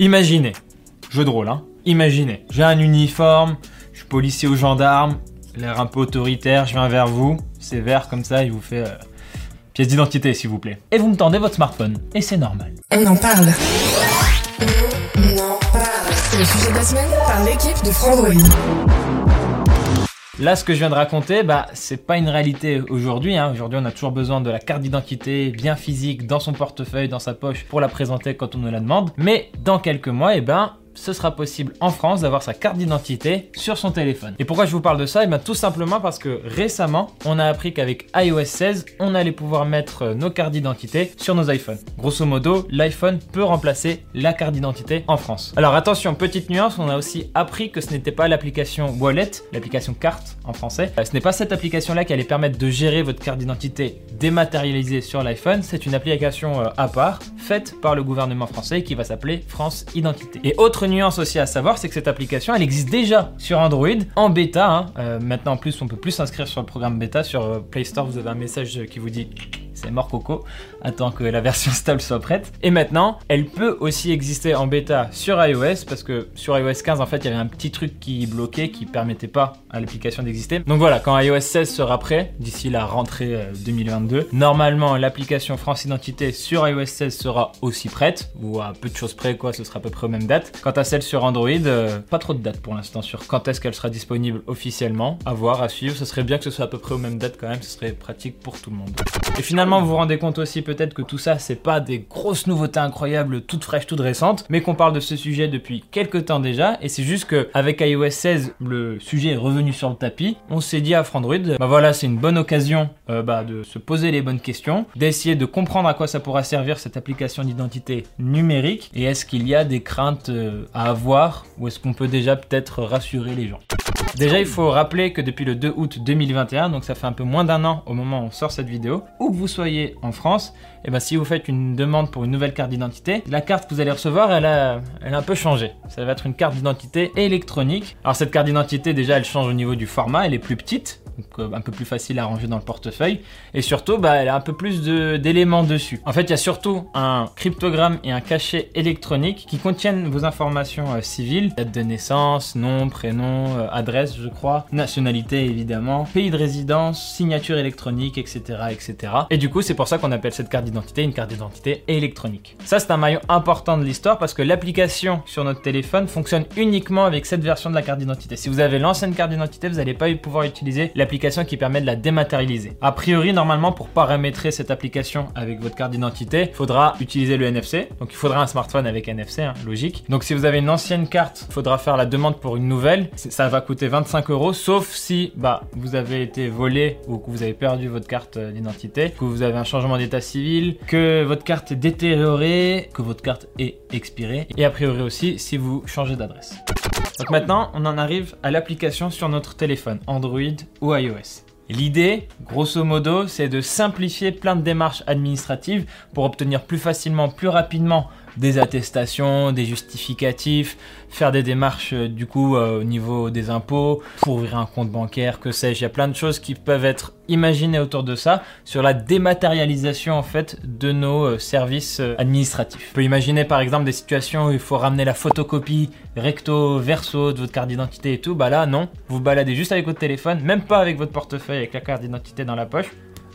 Imaginez, jeu de rôle, hein. Imaginez, j'ai un uniforme, je suis policier ou gendarme, l'air un peu autoritaire, je viens vers vous, c'est vert comme ça, il vous fait euh, pièce d'identité s'il vous plaît. Et vous me tendez votre smartphone, et c'est normal. On en parle. On en parle. C'est le sujet de la semaine par l'équipe de Frandroid. Là, ce que je viens de raconter, bah, c'est pas une réalité aujourd'hui. Hein. Aujourd'hui, on a toujours besoin de la carte d'identité bien physique dans son portefeuille, dans sa poche, pour la présenter quand on nous la demande. Mais dans quelques mois, eh ben, ce sera possible en France d'avoir sa carte d'identité sur son téléphone. Et pourquoi je vous parle de ça? Eh bien tout simplement parce que récemment, on a appris qu'avec iOS 16, on allait pouvoir mettre euh, nos cartes d'identité sur nos iPhones. Grosso modo, l'iPhone peut remplacer la carte d'identité en France. Alors attention, petite nuance, on a aussi appris que ce n'était pas l'application Wallet, l'application carte en français. Euh, Ce n'est pas cette application-là qui allait permettre de gérer votre carte d'identité dématérialisée sur l'iPhone, c'est une application euh, à part faite par le gouvernement français qui va s'appeler France Identité. Et autre nuance aussi à savoir, c'est que cette application, elle existe déjà sur Android en bêta. hein. Euh, maintenant, en plus, on peut plus s'inscrire sur le programme bêta. Sur euh, Play Store, vous avez un message qui vous dit c'est mort coco, attends que la version stable soit prête. Et maintenant, elle peut aussi exister en bêta sur iOS parce que sur iOS 15, en fait, il y avait un petit truc qui bloquait, qui permettait pas à l'application d'exister. Donc voilà, quand iOS 16 sera prêt, d'ici la rentrée euh, 2022, normalement, l'application France Identité sur iOS 16 sera aussi prête, ou à peu de choses près, quoi, ce sera à peu près aux mêmes dates. Quant à celle sur Android, euh, pas trop de dates pour l'instant sur quand est-ce qu'elle sera disponible officiellement. À voir, à suivre. Ce serait bien que ce soit à peu près aux mêmes dates quand même, ce serait pratique pour tout le monde. Et finalement, vous vous rendez compte aussi peut-être que tout ça, c'est pas des grosses nouveautés incroyables, toutes fraîches, toutes récentes, mais qu'on parle de ce sujet depuis quelques temps déjà. Et c'est juste que avec iOS 16, le sujet est revenu sur le tapis. On s'est dit à Frandroid, bah voilà, c'est une bonne occasion euh, bah, de se poser les bonnes questions, d'essayer de comprendre à quoi ça pourra servir cette application d'identité numérique, et est-ce qu'il y a des craintes euh, à avoir, ou est-ce qu'on peut déjà peut-être rassurer les gens? Déjà, il faut rappeler que depuis le 2 août 2021, donc ça fait un peu moins d'un an au moment où on sort cette vidéo, où que vous soyez en France, et ben si vous faites une demande pour une nouvelle carte d'identité, la carte que vous allez recevoir, elle a, elle a un peu changé. Ça va être une carte d'identité électronique. Alors cette carte d'identité, déjà, elle change au niveau du format, elle est plus petite, donc un peu plus facile à ranger dans le portefeuille, et surtout, bah, elle a un peu plus d'éléments dessus. En fait, il y a surtout un cryptogramme et un cachet électronique qui contiennent vos informations euh, civiles, date de naissance, nom, prénom, euh, adresse, je crois, nationalité évidemment, pays de résidence, signature électronique, etc., etc. Et du coup, c'est pour ça qu'on appelle cette carte d'identité une carte d'identité électronique. Ça, c'est un maillon important de l'histoire parce que l'application sur notre téléphone fonctionne uniquement avec cette version de la carte d'identité. Si vous avez l'ancienne carte d'identité, vous n'allez pas pouvoir utiliser l'application qui permet de la dématérialiser. A priori, normalement, pour paramétrer cette application avec votre carte d'identité, il faudra utiliser le NFC. Donc, il faudra un smartphone avec NFC, hein, logique. Donc, si vous avez une ancienne carte, il faudra faire la demande pour une nouvelle. Ça va coûter 25 euros, sauf si bah, vous avez été volé ou que vous avez perdu votre carte euh, d'identité, que vous avez un changement d'état civil, que votre carte est détériorée, que votre carte est expirée, et a priori aussi si vous changez d'adresse. Donc maintenant, on en arrive à l'application sur notre téléphone, Android ou iOS. L'idée, grosso modo, c'est de simplifier plein de démarches administratives pour obtenir plus facilement, plus rapidement des attestations, des justificatifs, faire des démarches euh, du coup euh, au niveau des impôts, pour ouvrir un compte bancaire, que sais-je. Il y a plein de choses qui peuvent être imaginées autour de ça sur la dématérialisation en fait de nos euh, services administratifs. On peut imaginer par exemple des situations où il faut ramener la photocopie recto verso de votre carte d'identité et tout. Bah là non, vous baladez juste avec votre téléphone, même pas avec votre portefeuille avec la carte d'identité dans la poche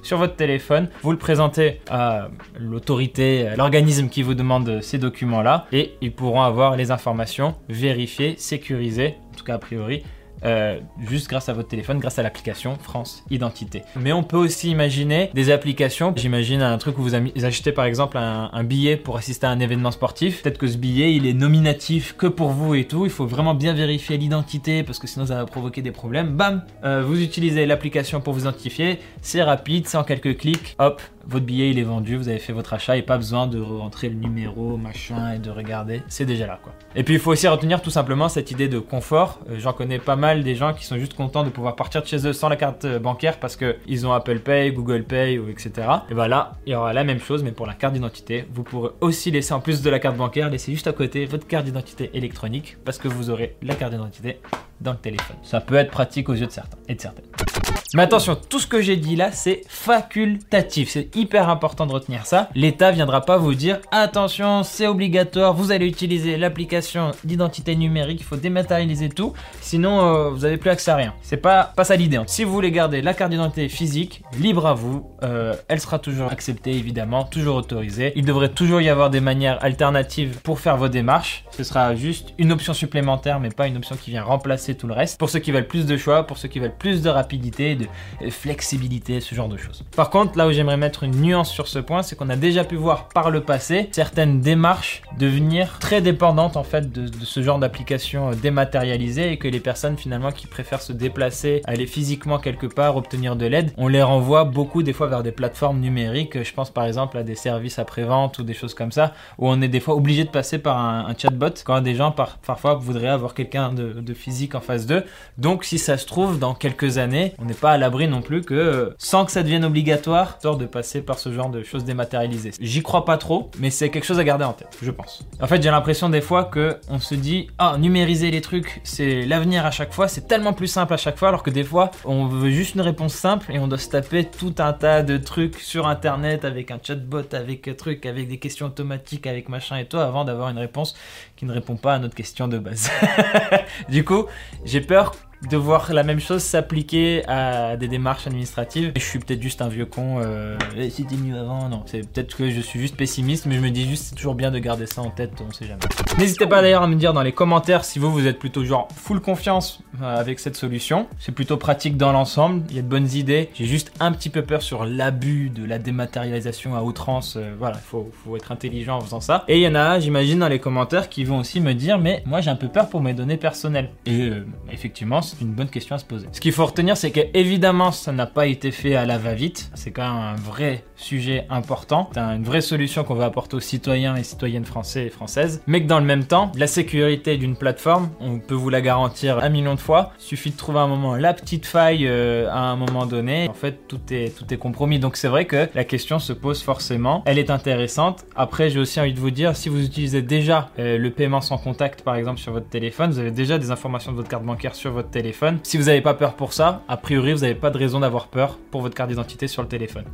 sur votre téléphone, vous le présentez à l'autorité, l'organisme qui vous demande ces documents-là, et ils pourront avoir les informations vérifiées, sécurisées, en tout cas a priori, euh, juste grâce à votre téléphone, grâce à l'application France Identité. Mais on peut aussi imaginer des applications. J'imagine un truc où vous achetez par exemple un, billet pour assister à un événement sportif. Peut-être que ce billet, il est nominatif que pour vous et tout. Il faut vraiment bien vérifier l'identité parce que sinon ça va provoquer des problèmes. Bam, euh, vous utilisez l'application pour vous identifier. C'est rapide, c'est en quelques clics. Hop, votre billet il est vendu, vous avez fait votre achat et pas besoin de rentrer le numéro, machin et de regarder. C'est déjà là quoi. Et puis il faut aussi retenir tout simplement cette idée de confort. Euh, j'en connais pas mal des gens qui sont juste contents de pouvoir partir de chez eux sans la carte euh, bancaire parce que ils ont Apple Pay, Google Pay ou etc. Et voilà, il y aura la même chose mais pour la carte d'identité. Vous pourrez aussi laisser en plus de la carte bancaire, laisser juste à côté votre carte d'identité électronique parce que vous aurez la carte d'identité dans le téléphone. Ça peut être pratique aux yeux de certains et de certaines. Mais attention, tout ce que j'ai dit là, c'est facultatif. C'est hyper important de retenir ça. L'État viendra pas vous dire attention, c'est obligatoire, vous allez utiliser l'application d'identité numérique, il faut dématérialiser tout, sinon euh, vous n'avez plus accès à rien. C'est pas, pas ça l'idée. Si vous voulez garder la carte d'identité physique, libre à vous, euh, elle sera toujours acceptée évidemment, toujours autorisée. Il devrait toujours y avoir des manières alternatives pour faire vos démarches. Ce sera juste une option supplémentaire, mais pas une option qui vient remplacer tout le reste. Pour ceux qui veulent plus de choix, pour ceux qui veulent plus de rapidité, de flexibilité, ce genre de choses. Par contre, là où j'aimerais mettre une nuance sur ce point, c'est qu'on a déjà pu voir par le passé certaines démarches devenir très dépendantes en fait de, ce genre d'application euh, dématérialisée et que les personnes finalement qui préfèrent se déplacer, aller physiquement quelque part, obtenir de l'aide, on les renvoie beaucoup des fois vers des plateformes numériques. Je pense par exemple à des services après-vente ou des choses comme ça où on est des fois obligé de passer par un, chatbot quand des gens parfois voudraient avoir quelqu'un de, de physique en face d'eux. Donc si ça se trouve dans quelques années, on n'est pas à l'abri non plus que, sans que ça devienne obligatoire, sort de passer par ce genre de choses dématérialisées. J'y crois pas trop, mais c'est quelque chose à garder en tête, je pense. En fait, j'ai l'impression des fois que on se dit, ah, numériser les trucs, c'est l'avenir à chaque fois, c'est tellement plus simple à chaque fois, alors que des fois, on veut juste une réponse simple et on doit se taper tout un tas de trucs sur internet avec un chatbot, avec un truc, avec des questions automatiques, avec machin et tout, avant d'avoir une réponse qui ne répond pas à notre question de base. du coup, j'ai peur de voir la même chose s'appliquer à des démarches administratives. Je suis peut-être juste un vieux con. Euh, c'était mieux avant. Non, c'est peut-être que je suis juste pessimiste, mais je me dis juste c'est toujours bien de garder ça en tête. On sait jamais. N'hésitez pas d'ailleurs à me dire dans les commentaires si vous vous êtes plutôt genre full confiance euh, avec cette solution. C'est plutôt pratique dans l'ensemble. Il y a de bonnes idées. J'ai juste un petit peu peur sur l'abus de la dématérialisation à outrance. Euh, voilà, il faut, faut être intelligent en faisant ça. Et il y en a, j'imagine, dans les commentaires qui vont aussi me dire mais moi j'ai un peu peur pour mes données personnelles. Et euh, effectivement, c'est une bonne question à se poser. Ce qu'il faut retenir, c'est que évidemment, ça n'a pas été fait à la va-vite. C'est quand même un vrai sujet important. C'est une vraie solution qu'on va apporter aux citoyens et citoyennes français et françaises. Mais que dans le même temps, la sécurité d'une plateforme, on peut vous la garantir un million de fois. Il suffit de trouver un moment la petite faille euh, à un moment donné. En fait, tout est, tout est compromis. Donc c'est vrai que la question se pose forcément. Elle est intéressante. Après, j'ai aussi envie de vous dire, si vous utilisez déjà euh, le paiement sans contact, par exemple, sur votre téléphone, vous avez déjà des informations de votre carte bancaire sur votre téléphone. Si vous n'avez pas peur pour ça, a priori, vous n'avez pas de raison d'avoir peur pour votre carte d'identité sur le téléphone.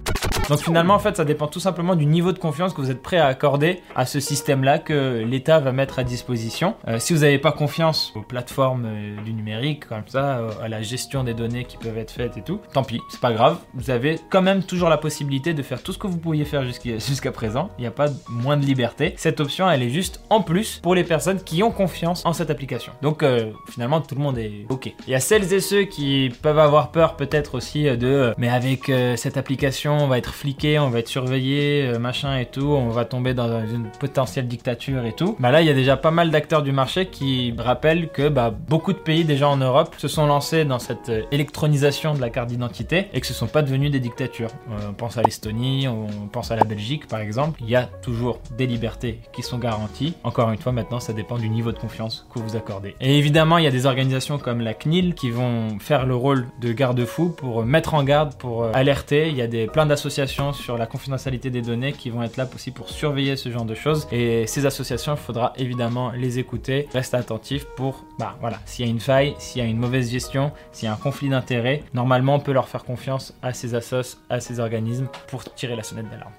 Donc finalement, en fait, ça dépend tout simplement du niveau de confiance que vous êtes prêt à accorder à ce système-là que l'État va mettre à disposition. Euh, si vous n'avez pas confiance aux plateformes euh, du numérique, comme ça, euh, à la gestion des données qui peuvent être faites et tout, tant pis, c'est pas grave. Vous avez quand même toujours la possibilité de faire tout ce que vous pouviez faire jusqu'à présent. Il n'y a pas moins de liberté. Cette option, elle est juste en plus pour les personnes qui ont confiance en cette application. Donc finalement, tout le monde est OK. Il y a celles et ceux qui peuvent avoir peur peut-être aussi de mais avec cette application, on va être fliqué, on va être surveillé, euh, machin et tout, on va tomber dans une potentielle dictature et tout. Bah là, il y a déjà pas mal d'acteurs du marché qui rappellent que bah, beaucoup de pays déjà en Europe se sont lancés dans cette euh, électronisation de la carte d'identité et que ce sont pas devenus des dictatures. Euh, on pense à l'Estonie, on pense à la Belgique par exemple. Il y a toujours des libertés qui sont garanties. Encore une fois, maintenant, ça dépend du niveau de confiance que vous accordez. Et évidemment, il y a des organisations comme la CNIL qui vont faire le rôle de garde-fou pour mettre en garde, pour alerter. Il y a des plein d'associations sur la confidentialité des données qui vont être là aussi pour surveiller ce genre de choses. Et ces associations, il faudra évidemment les écouter. Reste attentif pour, bah voilà, s'il y a une faille, s'il y a une mauvaise gestion, s'il y a un conflit d'intérêts, normalement on peut leur faire confiance à ces assos, à ces organismes pour tirer la sonnette d'alarme.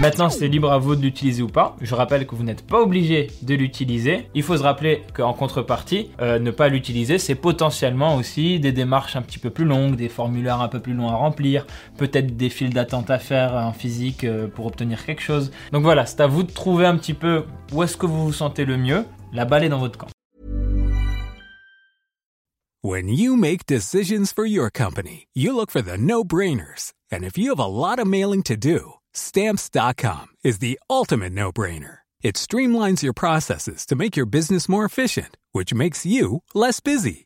Maintenant, c'est libre à vous de l'utiliser ou pas. Je rappelle que vous n'êtes pas obligé de l'utiliser. Il faut se rappeler qu'en contrepartie, euh, ne pas l'utiliser, c'est potentiellement aussi des démarches un petit peu plus longues, des formulaires un peu plus longs à remplir, peut-être des files d'attente à faire en physique euh, pour obtenir quelque chose. Donc voilà, c'est à vous de trouver un petit peu où est-ce que vous vous sentez le mieux. La balle est dans votre camp. When you make decisions for your company, you look for the no-brainers. And if you have a lot of mailing to do, stamps.com is the ultimate no-brainer. It streamlines your processes to make your business more efficient, which makes you less busy.